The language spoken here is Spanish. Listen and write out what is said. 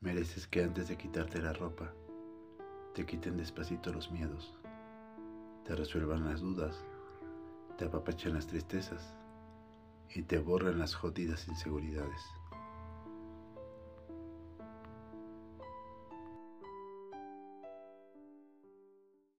Mereces que antes de quitarte la ropa, te quiten despacito los miedos, te resuelvan las dudas, te apapachen las tristezas y te borren las jodidas inseguridades.